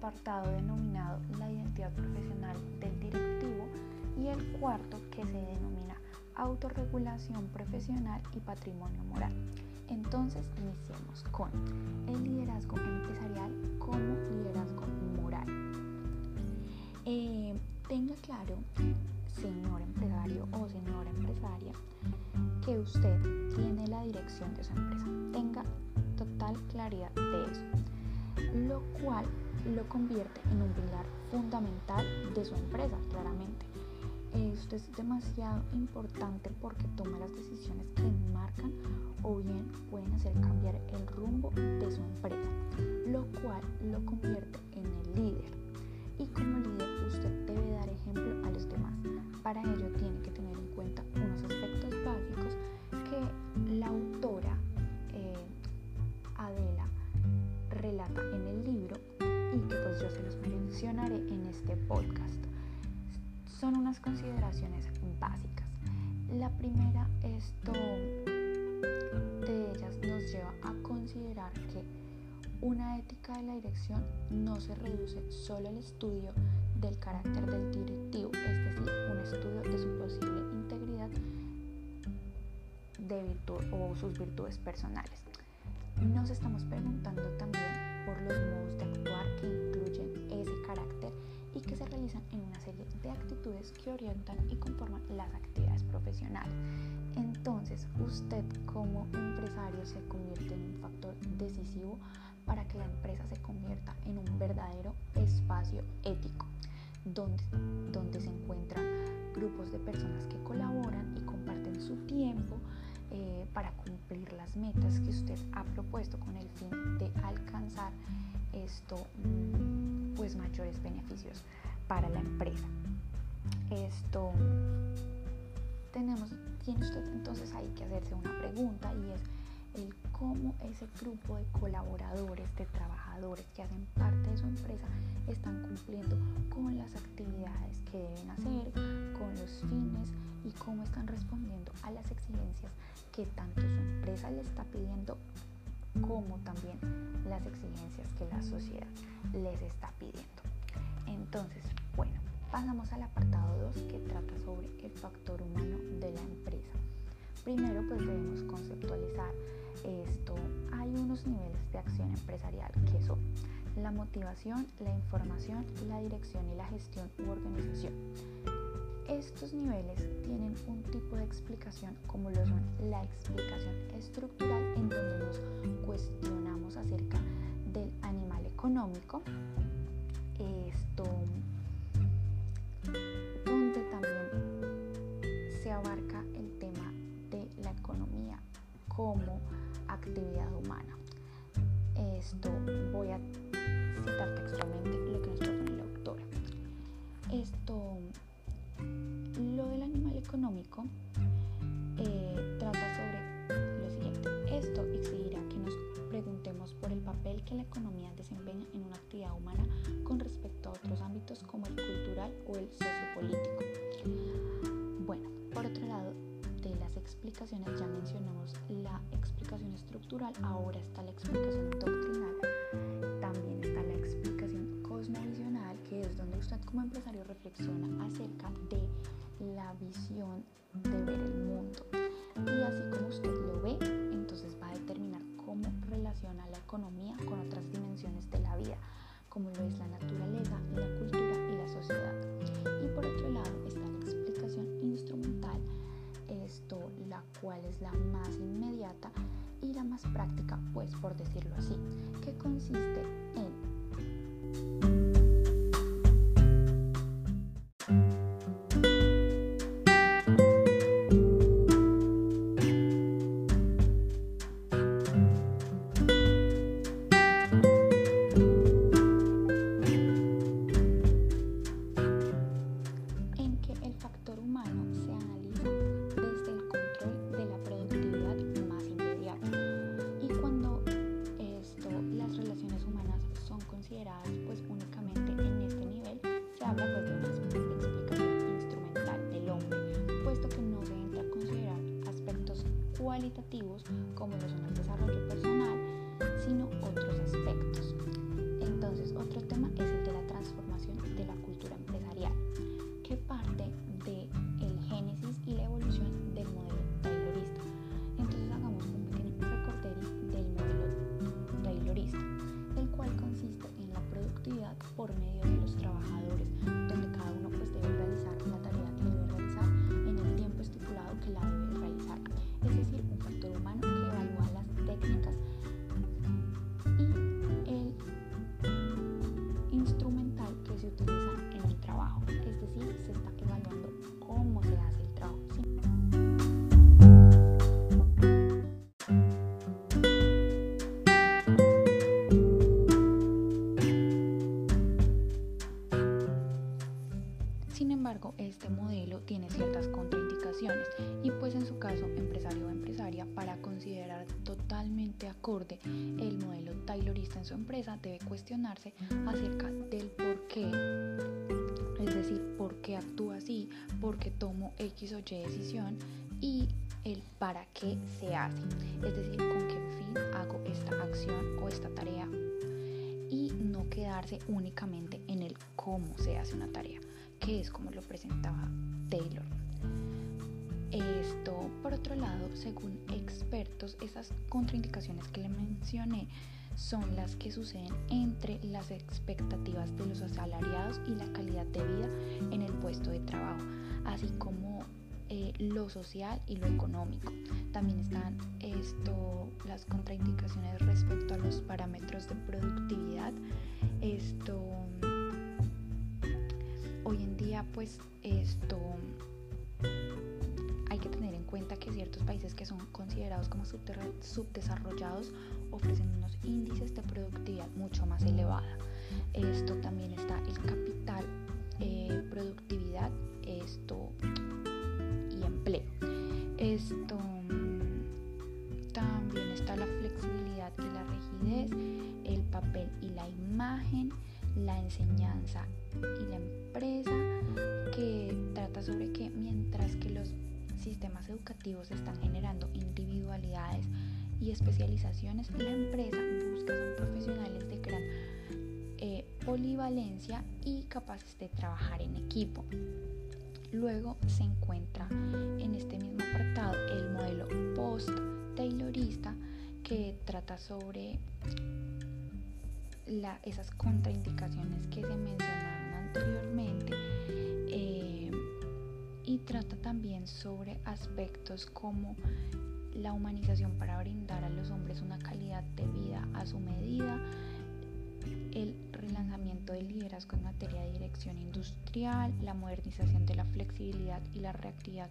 apartado denominado la identidad profesional del directivo y el cuarto que se denomina autorregulación profesional y patrimonio moral. Entonces iniciemos con el liderazgo empresarial como liderazgo moral. Eh, tenga claro, señor empresario o señora empresaria, que usted tiene la dirección de su empresa. Tenga total claridad de eso, lo cual lo convierte en un pilar fundamental de su empresa, claramente. Esto es demasiado importante porque toma las decisiones que marcan o bien pueden hacer cambiar el rumbo de su empresa, lo cual lo convierte en el líder. Y como líder usted debe dar ejemplo a los demás. Para ello tiene que tener en cuenta mencionaré en este podcast son unas consideraciones básicas. La primera, esto de ellas nos lleva a considerar que una ética de la dirección no se reduce solo al estudio del carácter del directivo, es decir, un estudio de su posible integridad de virtud o sus virtudes personales. Nos estamos preguntando también por los modos de actuar que incluyen ese carácter y que se realizan en una serie de actitudes que orientan y conforman las actividades profesionales. Entonces, usted como empresario se convierte en un factor decisivo para que la empresa se convierta en un verdadero espacio ético, donde, donde se encuentran grupos de personas que colaboran y comparten su tiempo eh, para cumplir las metas que usted ha propuesto con el fin de alcanzar esto mm, pues mayores beneficios para la empresa. Esto tenemos tiene usted entonces hay que hacerse una pregunta y es el cómo ese grupo de colaboradores, de trabajadores que hacen parte de su empresa están cumpliendo con las actividades que deben hacer, con los fines y cómo están respondiendo a las exigencias que tanto su empresa le está pidiendo como también las exigencias que la sociedad les está pidiendo. Entonces, bueno, pasamos al apartado 2 que trata sobre el factor humano de la empresa. Primero, pues debemos conceptualizar esto. Hay unos niveles de acción empresarial que son la motivación, la información, la dirección y la gestión u organización. Estos niveles tienen un tipo de explicación como lo son la explicación estructural en donde nos cuestionamos acerca del animal económico, esto actividad humana. Esto voy a estructural, ahora está la explicación por decirlo así, que consiste esta tarea y no quedarse únicamente en el cómo se hace una tarea que es como lo presentaba Taylor. Esto, por otro lado, según expertos, esas contraindicaciones que le mencioné son las que suceden entre las expectativas de los asalariados y la calidad de vida en el puesto de trabajo, así como lo social y lo económico. También están esto, las contraindicaciones respecto a los parámetros de productividad. Esto hoy en día pues esto hay que tener en cuenta que ciertos países que son considerados como subdesarrollados ofrecen unos índices de productividad mucho más elevada. Esto también está el capital, eh, productividad, esto. Esto también está la flexibilidad y la rigidez, el papel y la imagen, la enseñanza y la empresa que trata sobre que mientras que los sistemas educativos están generando individualidades y especializaciones, la empresa busca son profesionales de gran eh, polivalencia y capaces de trabajar en equipo. Luego se encuentra en este mismo apartado el modelo post-taylorista que trata sobre la, esas contraindicaciones que se mencionaron anteriormente eh, y trata también sobre aspectos como la humanización para brindar a los hombres una calidad de vida a su medida, el relanzamiento del liderazgo en materia de dirección industrial, la modernización de la flexibilidad y la reactividad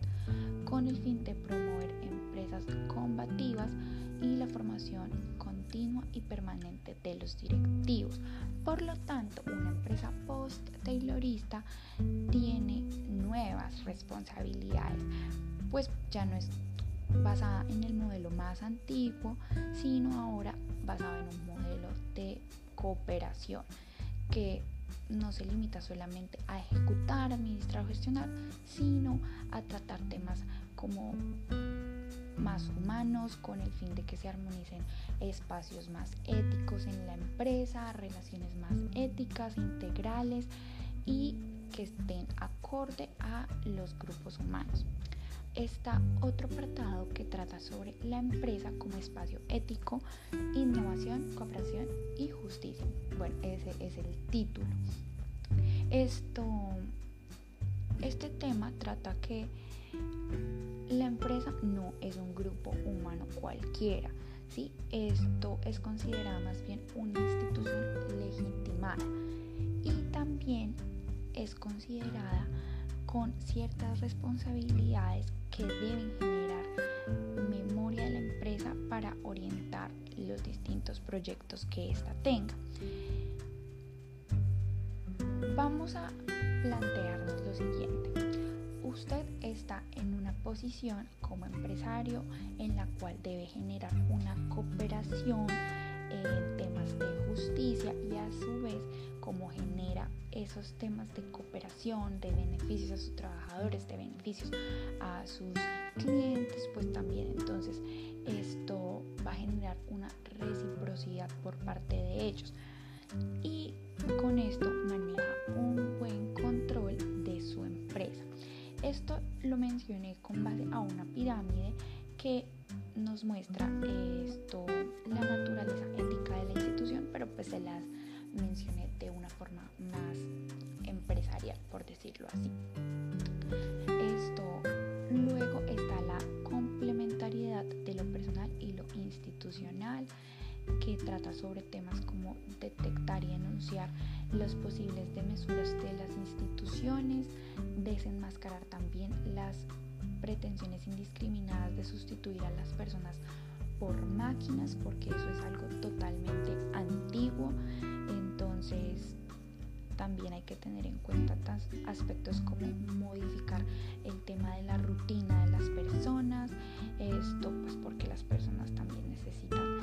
con el fin de promover empresas combativas y la formación continua y permanente de los directivos. Por lo tanto, una empresa post-taylorista tiene nuevas responsabilidades, pues ya no es basada en el modelo más antiguo, sino ahora basada en un modelo de cooperación que no se limita solamente a ejecutar, administrar o gestionar, sino a tratar temas como más humanos con el fin de que se armonicen espacios más éticos en la empresa, relaciones más éticas, integrales y que estén acorde a los grupos humanos. Está otro apartado que trata sobre la empresa como espacio ético, innovación, cooperación y justicia. Bueno, ese es el título. Esto, este tema trata que la empresa no es un grupo humano cualquiera. ¿sí? Esto es considerada más bien una institución legitimada y también es considerada con ciertas responsabilidades que deben generar memoria de la empresa para orientar los distintos proyectos que ésta tenga. Vamos a plantearnos lo siguiente usted está en una posición como empresario en la cual debe generar una cooperación en temas de justicia y a su vez cómo genera esos temas de cooperación, de beneficios a sus trabajadores, de beneficios a sus clientes, pues también entonces esto va a generar una reciprocidad por parte de ellos. Y con esto maneja un buen control de su empresa. Esto lo mencioné con base a una pirámide que nos muestra esto pues se las mencioné de una forma más empresarial, por decirlo así. Esto luego está la complementariedad de lo personal y lo institucional que trata sobre temas como detectar y denunciar los posibles demesuras de las instituciones, desenmascarar también las pretensiones indiscriminadas de sustituir a las personas por máquinas, porque eso es algo totalmente antiguo. Entonces, también hay que tener en cuenta aspectos como modificar el tema de la rutina de las personas, esto pues porque las personas también necesitan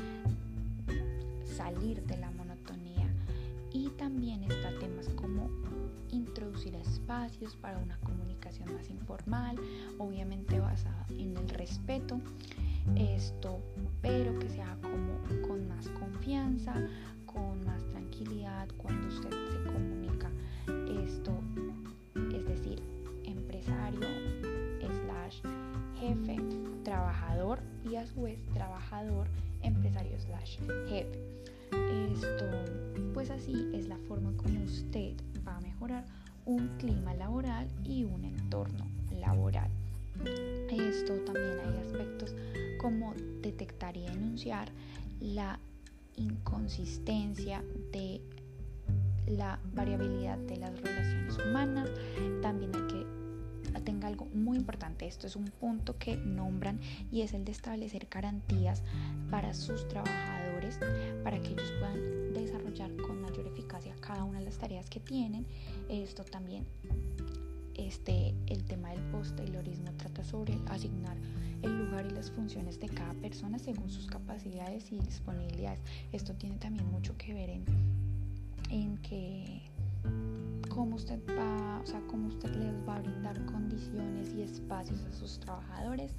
salir de la monotonía. Y también está temas como introducir espacios para una comunicación más informal, obviamente basada en el respeto, esto, pero que sea como con más confianza, con más tranquilidad cuando usted se comunica esto, es decir, empresario slash jefe, trabajador y a su vez trabajador, empresario slash jefe. Esto, pues así es la forma como usted va a mejorar un clima laboral y un entorno laboral. Esto también hay aspectos como detectar y denunciar la inconsistencia de la variabilidad de las relaciones humanas. También hay que tenga algo muy importante. Esto es un punto que nombran y es el de establecer garantías para sus trabajadores para que ellos puedan desarrollar con mayor eficacia cada una de las tareas que tienen. Esto también este, el tema del post-taylorismo trata sobre asignar el lugar y las funciones de cada persona según sus capacidades y disponibilidades. Esto tiene también mucho que ver en, en que cómo usted va, o sea, cómo usted les va a brindar condiciones y espacios a sus trabajadores.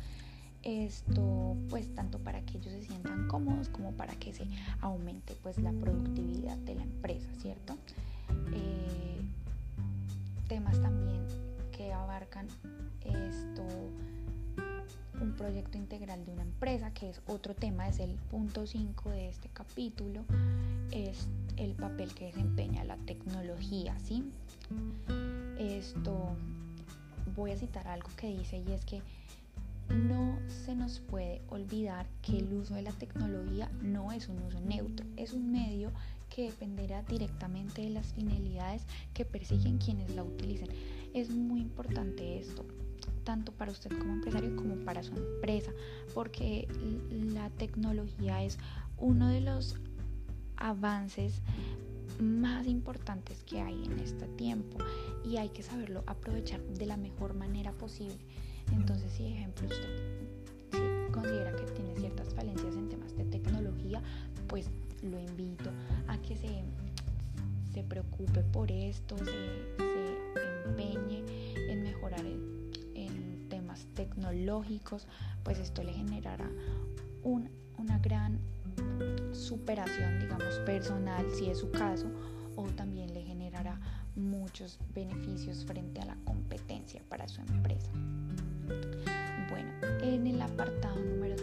Esto, pues, tanto para que ellos se sientan cómodos como para que se aumente, pues, la productividad de la empresa, ¿cierto? Eh, temas también que abarcan esto un proyecto integral de una empresa, que es otro tema, es el punto 5 de este capítulo, es el papel que desempeña la tecnología, ¿sí? Esto, voy a citar algo que dice y es que no se nos puede olvidar que el uso de la tecnología no es un uso neutro, es un medio que dependerá directamente de las finalidades que persiguen quienes la utilicen. Es muy importante esto, tanto para usted como empresario como para su empresa, porque la tecnología es uno de los avances más importantes que hay en este tiempo y hay que saberlo aprovechar de la mejor manera posible. Entonces, si ejemplo usted considera que tiene ciertas falencias en temas de tecnología, pues lo invito a que se, se preocupe por esto, se, se empeñe en mejorar el tecnológicos, pues esto le generará una gran superación, digamos, personal, si es su caso, o también le generará muchos beneficios frente a la competencia para su empresa. Bueno, en el apartado número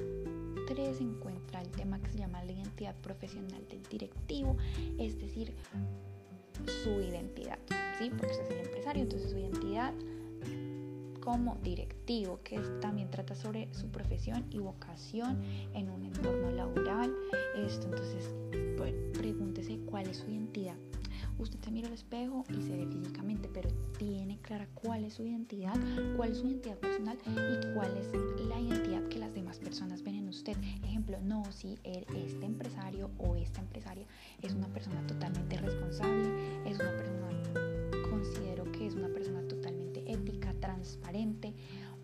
3 se encuentra el tema que se llama la identidad profesional del directivo, es decir, su identidad, ¿sí? Porque usted es el empresario, entonces su identidad como directivo, que también trata sobre su profesión y vocación en un entorno laboral. Esto, entonces, pregúntese cuál es su identidad. Usted se mira al espejo y se ve físicamente, pero tiene clara cuál es su identidad, cuál es su identidad personal y cuál es la identidad que las demás personas ven en usted. Ejemplo, no, si este empresario o esta empresaria es una persona totalmente responsable, es una persona, considero que es una persona transparente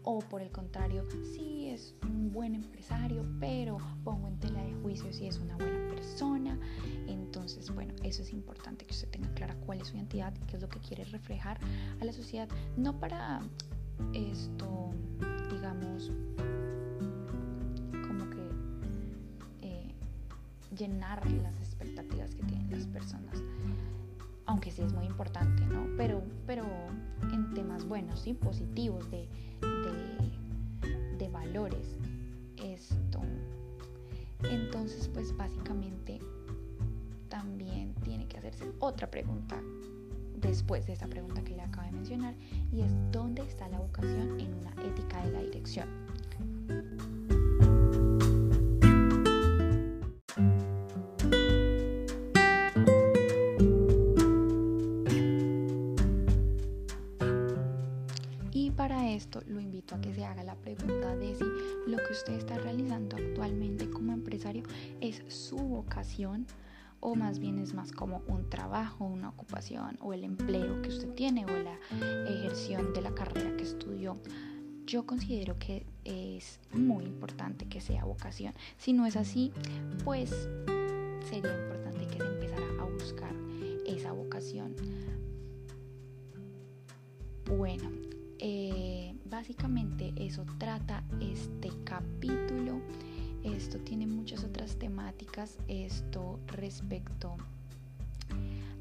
o por el contrario, si es un buen empresario, pero pongo en tela de juicio si es una buena persona. Entonces, bueno, eso es importante que usted tenga clara cuál es su identidad, qué es lo que quiere reflejar a la sociedad, no para esto, digamos, como que eh, llenar las expectativas que tienen las personas. Aunque sí es muy importante, ¿no? Pero, pero en temas buenos, y Positivos, de, de, de valores. Esto. Entonces, pues básicamente también tiene que hacerse otra pregunta después de esta pregunta que le acabo de mencionar y es ¿dónde está la vocación en una ética de la dirección? Para esto lo invito a que se haga la pregunta de si lo que usted está realizando actualmente como empresario es su vocación o más bien es más como un trabajo, una ocupación o el empleo que usted tiene o la ejerción de la carrera que estudió. Yo considero que es muy importante que sea vocación. Si no es así, pues sería importante que se empezara a buscar esa vocación. Bueno, eh, básicamente eso trata este capítulo. Esto tiene muchas otras temáticas, esto respecto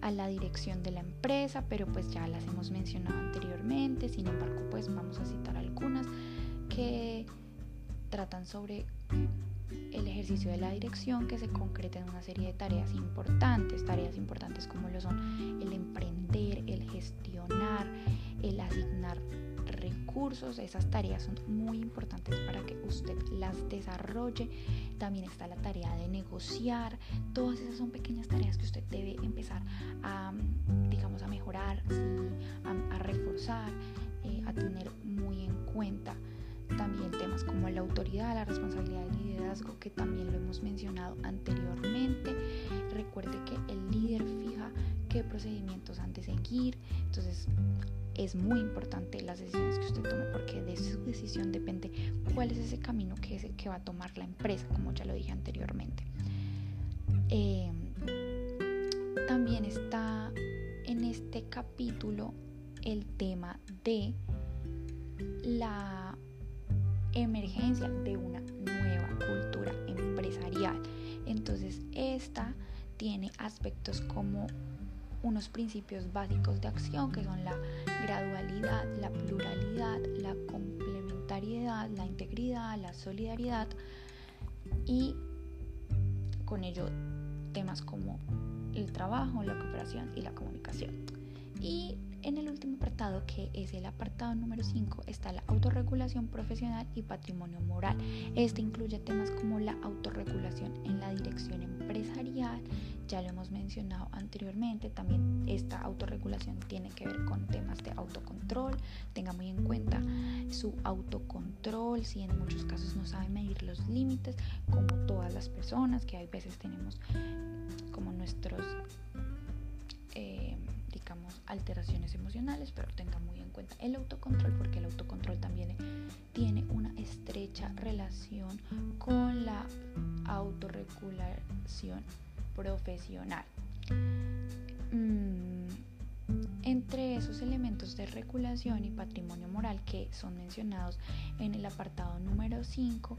a la dirección de la empresa, pero pues ya las hemos mencionado anteriormente, sin embargo pues vamos a citar algunas que tratan sobre el ejercicio de la dirección que se concreta en una serie de tareas importantes, tareas importantes como lo son el emprender, el gestionar, el asignar esas tareas son muy importantes para que usted las desarrolle. También está la tarea de negociar, todas esas son pequeñas tareas que usted debe empezar a, digamos, a mejorar, a, reforzar, eh, a tener muy en cuenta. Como la autoridad, la responsabilidad del liderazgo, que también lo hemos mencionado anteriormente. Recuerde que el líder fija qué procedimientos han de seguir. Entonces, es muy importante las decisiones que usted tome porque de su decisión depende cuál es ese camino que, va a tomar la empresa, como ya lo dije anteriormente. Em, también está en este capítulo el tema de la emergencia de una nueva cultura empresarial. Entonces, esta tiene aspectos como unos principios básicos de acción que son la gradualidad, la pluralidad, la complementariedad, la integridad, la solidaridad y con ello temas como el trabajo, la cooperación y la comunicación. Y en el último apartado, que es el apartado número 5, está la autorregulación profesional y patrimonio moral. Este incluye temas como la autorregulación en la dirección empresarial, ya lo hemos mencionado anteriormente, también esta autorregulación tiene que ver con temas de autocontrol, tenga muy en cuenta su autocontrol, si en muchos casos no sabe medir los límites, como todas las personas, que hay veces tenemos como nuestros, eh, alteraciones emocionales, pero tenga muy en cuenta el autocontrol, porque el autocontrol también tiene una estrecha relación con la autorregulación profesional. Mm, entre esos elementos de regulación y patrimonio moral que son mencionados en el apartado número 5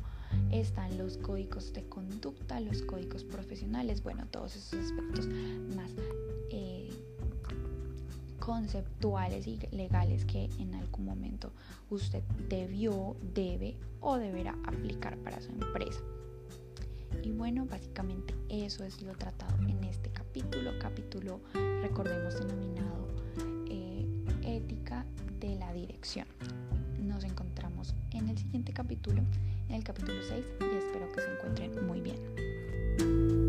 están los códigos de conducta, los códigos profesionales, bueno, todos esos aspectos más eh, conceptuales y legales que en algún momento usted debió, debe o deberá aplicar para su empresa. Y bueno, básicamente eso es lo tratado en este capítulo, capítulo, recordemos, denominado eh, Ética de la Dirección. Nos encontramos en el siguiente capítulo, en el capítulo 6, y espero que se encuentren muy bien.